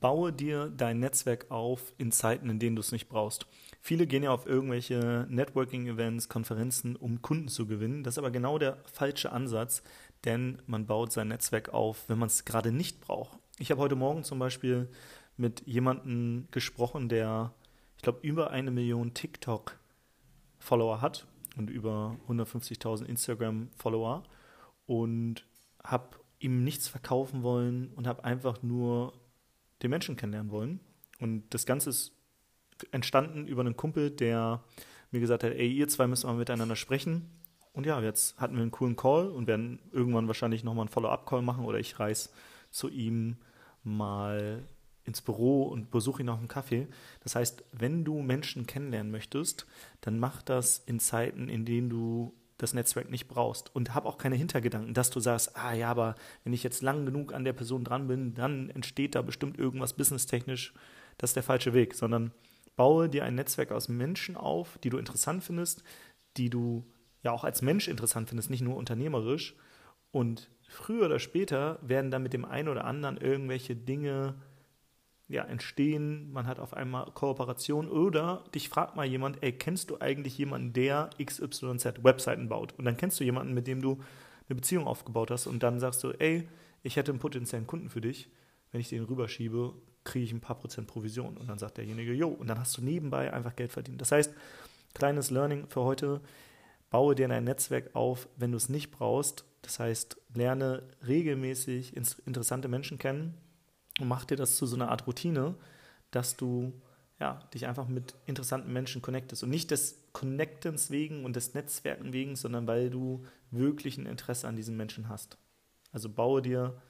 baue dir dein Netzwerk auf in Zeiten, in denen du es nicht brauchst. Viele gehen ja auf irgendwelche Networking-Events, Konferenzen, um Kunden zu gewinnen. Das ist aber genau der falsche Ansatz, denn man baut sein Netzwerk auf, wenn man es gerade nicht braucht. Ich habe heute Morgen zum Beispiel mit jemandem gesprochen, der, ich glaube, über eine Million TikTok-Follower hat und über 150.000 Instagram-Follower und habe ihm nichts verkaufen wollen und habe einfach nur den Menschen kennenlernen wollen. Und das Ganze ist entstanden über einen Kumpel, der mir gesagt hat, ey, ihr zwei müssen mal miteinander sprechen. Und ja, jetzt hatten wir einen coolen Call und werden irgendwann wahrscheinlich nochmal einen Follow-up-Call machen oder ich reise zu ihm mal ins Büro und besuche ihn auf einen Kaffee. Das heißt, wenn du Menschen kennenlernen möchtest, dann mach das in Zeiten, in denen du das Netzwerk nicht brauchst. Und hab auch keine Hintergedanken, dass du sagst, ah ja, aber wenn ich jetzt lang genug an der Person dran bin, dann entsteht da bestimmt irgendwas businesstechnisch. Das ist der falsche Weg, sondern baue dir ein Netzwerk aus Menschen auf, die du interessant findest, die du ja auch als Mensch interessant findest, nicht nur unternehmerisch. Und früher oder später werden dann mit dem einen oder anderen irgendwelche Dinge ja, entstehen, man hat auf einmal Kooperation oder dich fragt mal jemand, ey, kennst du eigentlich jemanden, der XYZ Webseiten baut? Und dann kennst du jemanden, mit dem du eine Beziehung aufgebaut hast und dann sagst du, ey, ich hätte einen potenziellen Kunden für dich, wenn ich den rüberschiebe, kriege ich ein paar Prozent Provision. Und dann sagt derjenige, jo, und dann hast du nebenbei einfach Geld verdient. Das heißt, kleines Learning für heute, baue dir ein Netzwerk auf, wenn du es nicht brauchst. Das heißt, lerne regelmäßig interessante Menschen kennen, mach dir das zu so einer Art Routine, dass du ja, dich einfach mit interessanten Menschen connectest. Und nicht des Connectens wegen und des Netzwerken wegen, sondern weil du wirklich ein Interesse an diesen Menschen hast. Also baue dir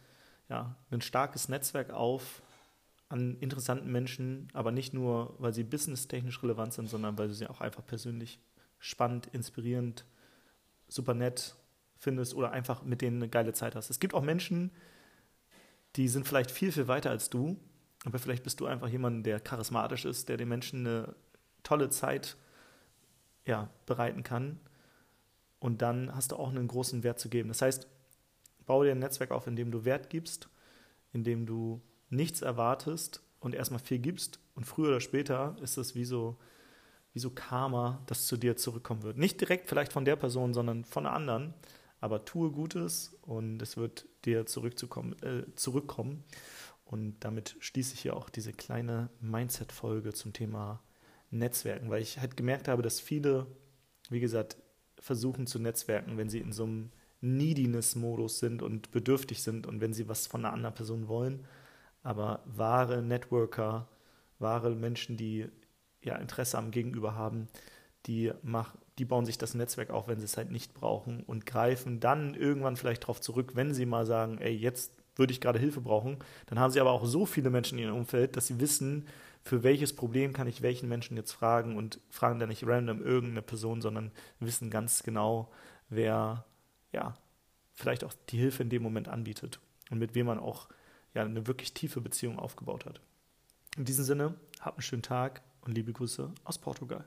ja, ein starkes Netzwerk auf an interessanten Menschen, aber nicht nur, weil sie businesstechnisch relevant sind, sondern weil du sie auch einfach persönlich spannend, inspirierend, super nett findest oder einfach mit denen eine geile Zeit hast. Es gibt auch Menschen, die sind vielleicht viel, viel weiter als du, aber vielleicht bist du einfach jemand, der charismatisch ist, der den Menschen eine tolle Zeit ja, bereiten kann. Und dann hast du auch einen großen Wert zu geben. Das heißt, baue dir ein Netzwerk auf, in dem du Wert gibst, in dem du nichts erwartest und erstmal viel gibst. Und früher oder später ist es wie so, wie so Karma, das zu dir zurückkommen wird. Nicht direkt vielleicht von der Person, sondern von einer anderen aber tue Gutes und es wird dir zurückzukommen, äh, zurückkommen. Und damit schließe ich hier auch diese kleine Mindset-Folge zum Thema Netzwerken, weil ich halt gemerkt habe, dass viele, wie gesagt, versuchen zu netzwerken, wenn sie in so einem Neediness-Modus sind und bedürftig sind und wenn sie was von einer anderen Person wollen. Aber wahre Networker, wahre Menschen, die ja Interesse am Gegenüber haben, die, mach, die bauen sich das Netzwerk auf, wenn sie es halt nicht brauchen und greifen dann irgendwann vielleicht darauf zurück, wenn sie mal sagen, ey, jetzt würde ich gerade Hilfe brauchen. Dann haben sie aber auch so viele Menschen in ihrem Umfeld, dass sie wissen, für welches Problem kann ich welchen Menschen jetzt fragen und fragen dann nicht random irgendeine Person, sondern wissen ganz genau, wer ja vielleicht auch die Hilfe in dem Moment anbietet und mit wem man auch ja eine wirklich tiefe Beziehung aufgebaut hat. In diesem Sinne, habt einen schönen Tag und liebe Grüße aus Portugal.